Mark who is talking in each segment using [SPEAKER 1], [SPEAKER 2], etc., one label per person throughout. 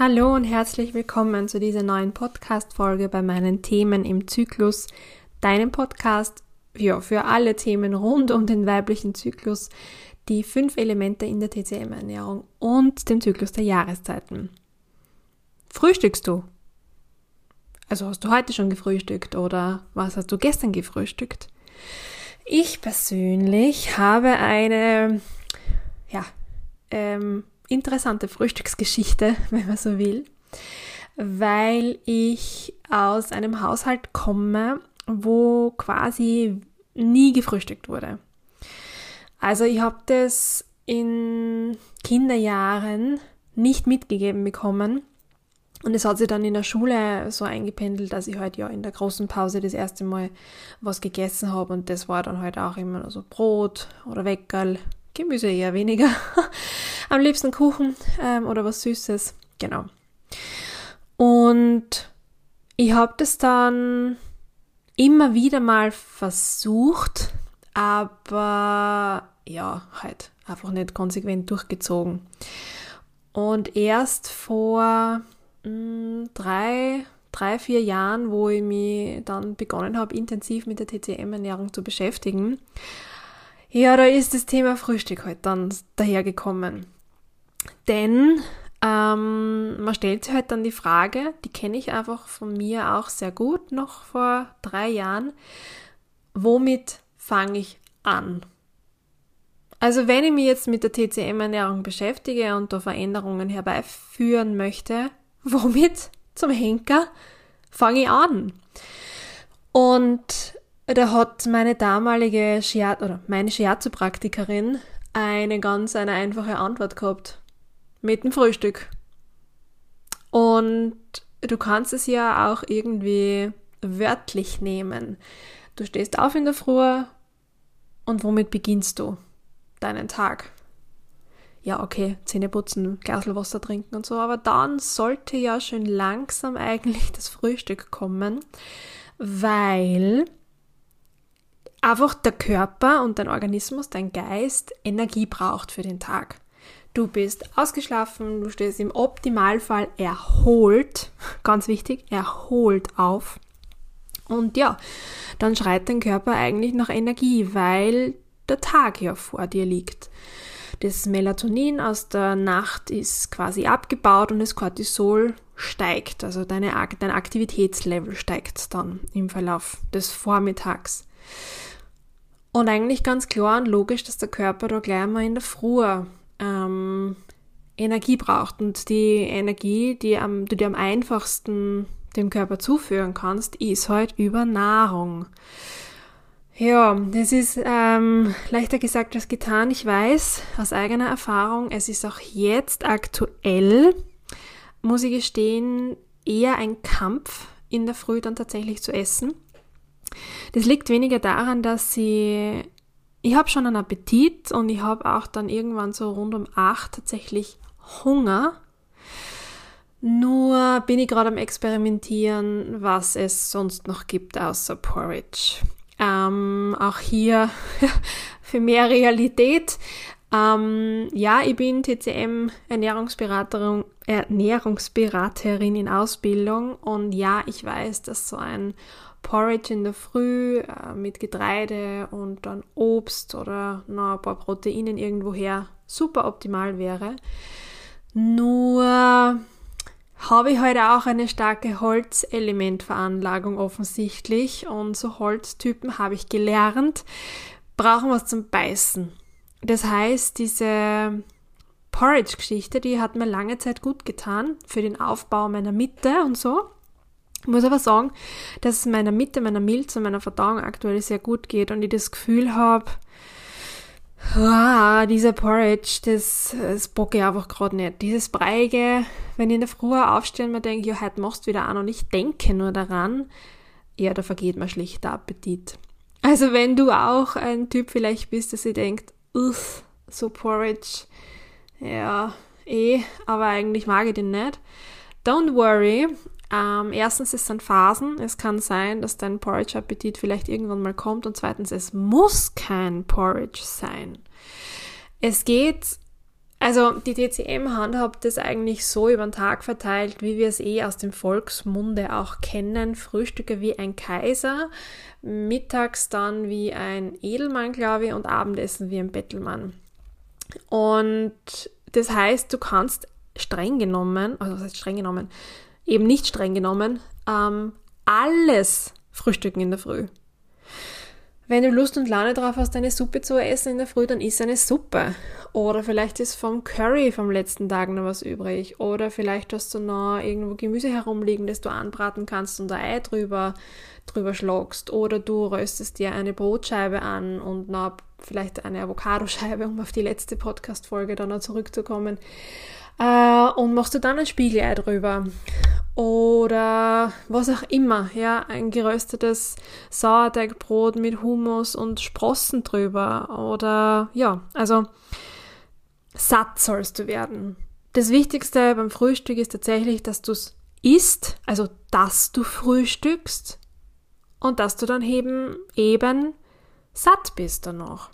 [SPEAKER 1] Hallo und herzlich willkommen zu dieser neuen Podcast-Folge bei meinen Themen im Zyklus, deinem Podcast ja, für alle Themen rund um den weiblichen Zyklus, die fünf Elemente in der TCM-Ernährung und dem Zyklus der Jahreszeiten. Frühstückst du? Also hast du heute schon gefrühstückt oder was hast du gestern gefrühstückt? Ich persönlich habe eine, ja, ähm, interessante Frühstücksgeschichte, wenn man so will, weil ich aus einem Haushalt komme, wo quasi nie gefrühstückt wurde. Also ich habe das in Kinderjahren nicht mitgegeben bekommen. Und es hat sich dann in der Schule so eingependelt, dass ich halt ja in der großen Pause das erste Mal was gegessen habe und das war dann halt auch immer so Brot oder Weckerl, Gemüse eher weniger. Am liebsten Kuchen ähm, oder was Süßes. Genau. Und ich habe das dann immer wieder mal versucht, aber ja, halt einfach nicht konsequent durchgezogen. Und erst vor mh, hm, drei, drei, vier Jahren, wo ich mich dann begonnen habe, intensiv mit der TCM-Ernährung zu beschäftigen, ja, da ist das Thema Frühstück halt dann dahergekommen. Denn ähm, man stellt sich halt dann die Frage, die kenne ich einfach von mir auch sehr gut, noch vor drei Jahren, womit fange ich an? Also wenn ich mich jetzt mit der TCM-Ernährung beschäftige und da Veränderungen herbeiführen möchte, womit zum Henker fange ich an? Und da hat meine damalige Shiatsu, oder meine Shiatsu-Praktikerin eine ganz eine einfache Antwort gehabt. Mit dem Frühstück. Und du kannst es ja auch irgendwie wörtlich nehmen. Du stehst auf in der Früh und womit beginnst du deinen Tag? Ja, okay, Zähne putzen, Glasl Wasser trinken und so, aber dann sollte ja schon langsam eigentlich das Frühstück kommen, weil einfach der Körper und dein Organismus, dein Geist Energie braucht für den Tag. Du bist ausgeschlafen, du stehst im Optimalfall erholt, ganz wichtig, erholt auf. Und ja, dann schreit dein Körper eigentlich nach Energie, weil der Tag ja vor dir liegt. Das Melatonin aus der Nacht ist quasi abgebaut und das Cortisol steigt, also deine, dein Aktivitätslevel steigt dann im Verlauf des Vormittags. Und eigentlich ganz klar und logisch, dass der Körper da gleich mal in der Früh ähm, Energie braucht. Und die Energie, die am, du dir am einfachsten dem Körper zuführen kannst, ist halt über Nahrung. Ja, das ist ähm, leichter gesagt als getan. Ich weiß aus eigener Erfahrung, es ist auch jetzt aktuell, muss ich gestehen, eher ein Kampf in der Früh dann tatsächlich zu essen. Das liegt weniger daran, dass sie, ich habe schon einen Appetit und ich habe auch dann irgendwann so rund um acht tatsächlich Hunger. Nur bin ich gerade am Experimentieren, was es sonst noch gibt außer Porridge. Ähm, auch hier für mehr Realität. Ähm, ja, ich bin TCM Ernährungsberaterin, Ernährungsberaterin in Ausbildung und ja, ich weiß, dass so ein Porridge in der Früh äh, mit Getreide und dann Obst oder noch ein paar Proteinen irgendwoher super optimal wäre. Nur habe ich heute auch eine starke Holzelementveranlagung offensichtlich und so Holztypen habe ich gelernt, brauchen was zum Beißen. Das heißt, diese Porridge-Geschichte, die hat mir lange Zeit gut getan für den Aufbau meiner Mitte und so. Ich muss aber sagen, dass es meiner Mitte, meiner Milz und meiner Verdauung aktuell sehr gut geht und ich das Gefühl habe, wow, dieser Porridge, das, das bocke ich einfach gerade nicht. Dieses Breige, wenn ich in der Früh aufstehe und mir denke, ja, heute machst du wieder an und ich denke nur daran, ja, da vergeht mir schlicht der Appetit. Also wenn du auch ein Typ vielleicht bist, dass sie denkt, uff, so Porridge, ja, eh, aber eigentlich mag ich den nicht. Don't worry, ähm, erstens, es sind Phasen. Es kann sein, dass dein Porridge-Appetit vielleicht irgendwann mal kommt. Und zweitens, es muss kein Porridge sein. Es geht Also die TCM handhabt das eigentlich so über den Tag verteilt, wie wir es eh aus dem Volksmunde auch kennen. Frühstücke wie ein Kaiser, mittags dann wie ein Edelmann, glaube ich, und Abendessen wie ein Bettelmann. Und das heißt, du kannst streng genommen, also was heißt streng genommen, eben nicht streng genommen, ähm, alles frühstücken in der Früh. Wenn du Lust und Laune drauf hast, eine Suppe zu essen in der Früh, dann isst eine Suppe. Oder vielleicht ist vom Curry vom letzten Tag noch was übrig. Oder vielleicht hast du noch irgendwo Gemüse herumliegen, das du anbraten kannst und ein Ei drüber, drüber schlagst. Oder du röstest dir eine Brotscheibe an und noch vielleicht eine Avocadoscheibe, um auf die letzte Podcast-Folge dann noch zurückzukommen. Äh, und machst du dann ein Spiegelei drüber oder was auch immer, ja, ein geröstetes Sauerteigbrot mit Hummus und Sprossen drüber oder ja, also satt sollst du werden. Das Wichtigste beim Frühstück ist tatsächlich, dass du es isst, also dass du frühstückst und dass du dann eben eben satt bist danach.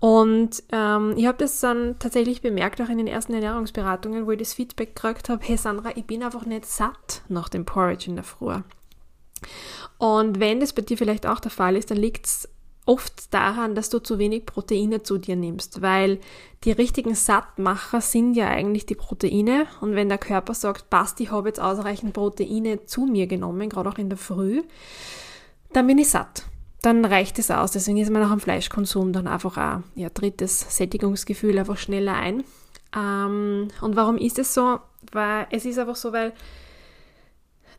[SPEAKER 1] Und ähm, ich habe das dann tatsächlich bemerkt, auch in den ersten Ernährungsberatungen, wo ich das Feedback gekriegt habe, hey Sandra, ich bin einfach nicht satt nach dem Porridge in der Früh. Und wenn das bei dir vielleicht auch der Fall ist, dann liegt es oft daran, dass du zu wenig Proteine zu dir nimmst, weil die richtigen Sattmacher sind ja eigentlich die Proteine. Und wenn der Körper sagt, passt, ich habe jetzt ausreichend Proteine zu mir genommen, gerade auch in der Früh, dann bin ich satt dann reicht es aus. Deswegen ist man nach dem Fleischkonsum dann einfach auch, ja, tritt das Sättigungsgefühl einfach schneller ein. Ähm, und warum ist es so? Weil es ist einfach so, weil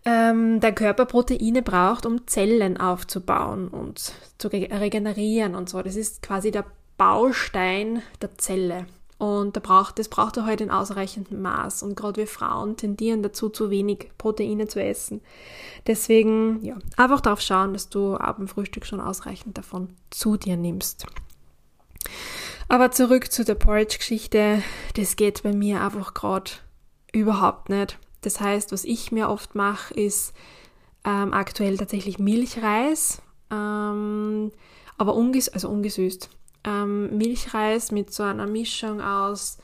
[SPEAKER 1] ähm, der Körper Proteine braucht, um Zellen aufzubauen und zu regenerieren und so. Das ist quasi der Baustein der Zelle. Und da braucht, das braucht er halt in ausreichendem Maß. Und gerade wir Frauen tendieren dazu, zu wenig Proteine zu essen. Deswegen, ja, einfach darauf schauen, dass du ab dem Frühstück schon ausreichend davon zu dir nimmst. Aber zurück zu der Porridge-Geschichte. Das geht bei mir einfach gerade überhaupt nicht. Das heißt, was ich mir oft mache, ist ähm, aktuell tatsächlich Milchreis, ähm, aber unges also ungesüßt ähm, Milchreis mit so einer Mischung aus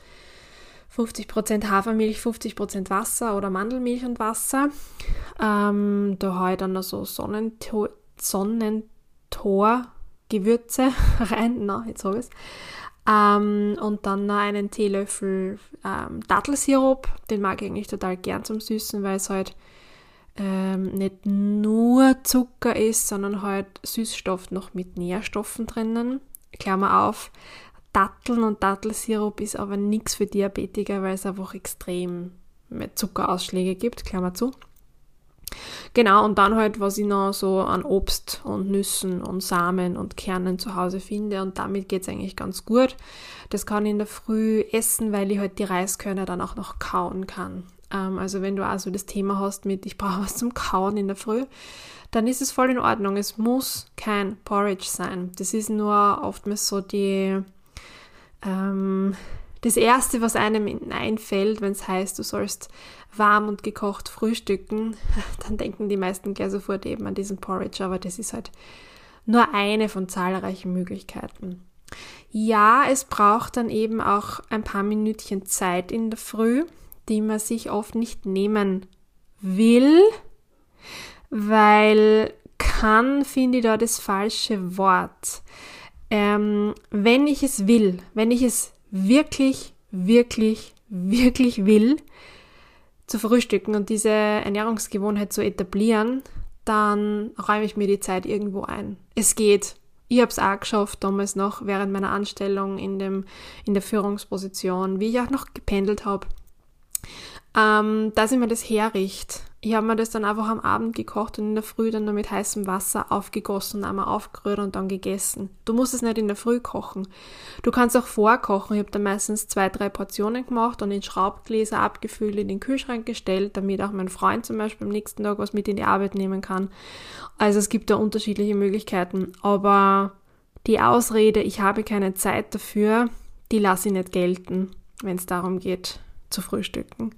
[SPEAKER 1] 50% Hafermilch, 50% Wasser oder Mandelmilch und Wasser. Ähm, da habe ich dann so Sonnentor, Sonnentor-Gewürze rein. Na, jetzt habe ich. Ähm, und dann noch einen Teelöffel ähm, Dattelsirup. Den mag ich eigentlich total gern zum Süßen, weil es halt ähm, nicht nur Zucker ist, sondern halt Süßstoff noch mit Nährstoffen drinnen. Klammer auf, Datteln und Dattelsirup ist aber nichts für Diabetiker, weil es einfach extrem Zuckerausschläge gibt, Klammer zu. Genau, und dann halt, was ich noch so an Obst und Nüssen und Samen und Kernen zu Hause finde und damit geht es eigentlich ganz gut. Das kann ich in der Früh essen, weil ich halt die Reiskörner dann auch noch kauen kann. Ähm, also wenn du also das Thema hast mit, ich brauche was zum Kauen in der Früh, dann ist es voll in Ordnung. Es muss kein Porridge sein. Das ist nur oftmals so die, ähm, das Erste, was einem einfällt, wenn es heißt, du sollst warm und gekocht frühstücken, dann denken die meisten gleich sofort eben an diesen Porridge, aber das ist halt nur eine von zahlreichen Möglichkeiten. Ja, es braucht dann eben auch ein paar Minütchen Zeit in der Früh, die man sich oft nicht nehmen will, weil kann finde ich da das falsche Wort. Ähm, wenn ich es will, wenn ich es wirklich, wirklich, wirklich will, zu frühstücken und diese Ernährungsgewohnheit zu etablieren, dann räume ich mir die Zeit irgendwo ein. Es geht. Ich habe es auch geschafft, damals noch während meiner Anstellung in, dem, in der Führungsposition, wie ich auch noch gependelt habe, ähm, dass ich mir das herrichte ich habe mir das dann einfach am Abend gekocht und in der Früh dann nur mit heißem Wasser aufgegossen, einmal aufgerührt und dann gegessen. Du musst es nicht in der Früh kochen. Du kannst auch vorkochen. Ich habe dann meistens zwei, drei Portionen gemacht und in Schraubgläser abgefüllt, in den Kühlschrank gestellt, damit auch mein Freund zum Beispiel am nächsten Tag was mit in die Arbeit nehmen kann. Also es gibt da unterschiedliche Möglichkeiten. Aber die Ausrede, ich habe keine Zeit dafür, die lasse ich nicht gelten, wenn es darum geht, zu frühstücken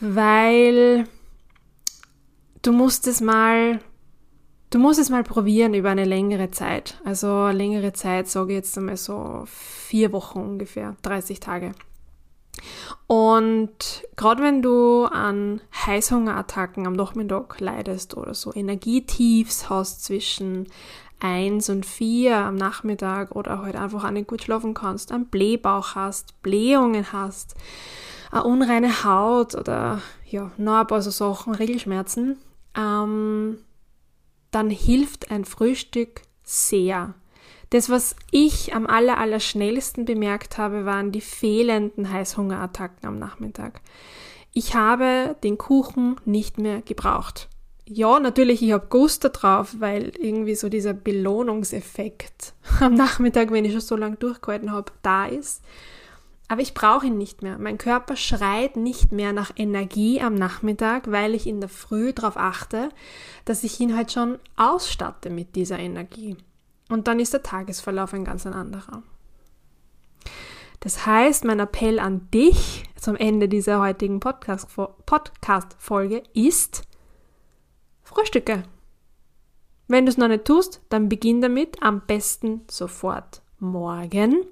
[SPEAKER 1] weil du musst es mal Du musst es mal probieren über eine längere Zeit. Also längere Zeit, sage ich jetzt einmal so vier Wochen ungefähr, 30 Tage. Und gerade wenn du an Heißhungerattacken am Nachmittag leidest oder so Energietiefs hast zwischen 1 und 4 am Nachmittag oder halt einfach auch nicht gut schlafen kannst, einen Blähbauch hast, Blähungen hast, eine unreine Haut oder ja, noch ein paar so Sachen, Regelschmerzen, ähm, dann hilft ein Frühstück sehr. Das, was ich am aller, aller schnellsten bemerkt habe, waren die fehlenden Heißhungerattacken am Nachmittag. Ich habe den Kuchen nicht mehr gebraucht. Ja, natürlich, ich habe Gusto drauf, weil irgendwie so dieser Belohnungseffekt am Nachmittag, wenn ich schon so lange durchgehalten habe, da ist. Aber ich brauche ihn nicht mehr. Mein Körper schreit nicht mehr nach Energie am Nachmittag, weil ich in der Früh darauf achte, dass ich ihn halt schon ausstatte mit dieser Energie. Und dann ist der Tagesverlauf ein ganz anderer. Das heißt, mein Appell an dich zum Ende dieser heutigen Podcast-Folge ist Frühstücke. Wenn du es noch nicht tust, dann beginn damit am besten sofort morgen.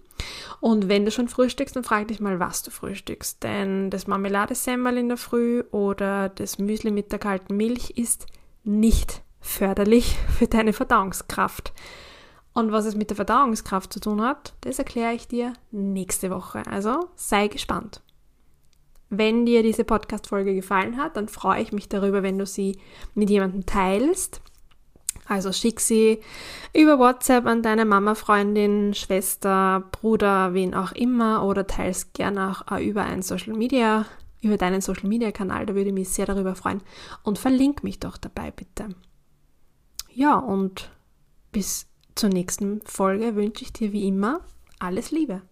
[SPEAKER 1] Und wenn du schon frühstückst, dann frag dich mal, was du frühstückst. Denn das Marmeladesemmel in der Früh oder das Müsli mit der kalten Milch ist nicht förderlich für deine Verdauungskraft. Und was es mit der Verdauungskraft zu tun hat, das erkläre ich dir nächste Woche. Also sei gespannt. Wenn dir diese Podcast-Folge gefallen hat, dann freue ich mich darüber, wenn du sie mit jemandem teilst. Also schick sie über WhatsApp an deine Mama, Freundin, Schwester, Bruder, wen auch immer oder teils gerne auch über ein Social Media, über deinen Social Media Kanal, da würde ich mich sehr darüber freuen. Und verlink mich doch dabei bitte. Ja, und bis zur nächsten Folge wünsche ich dir wie immer alles Liebe.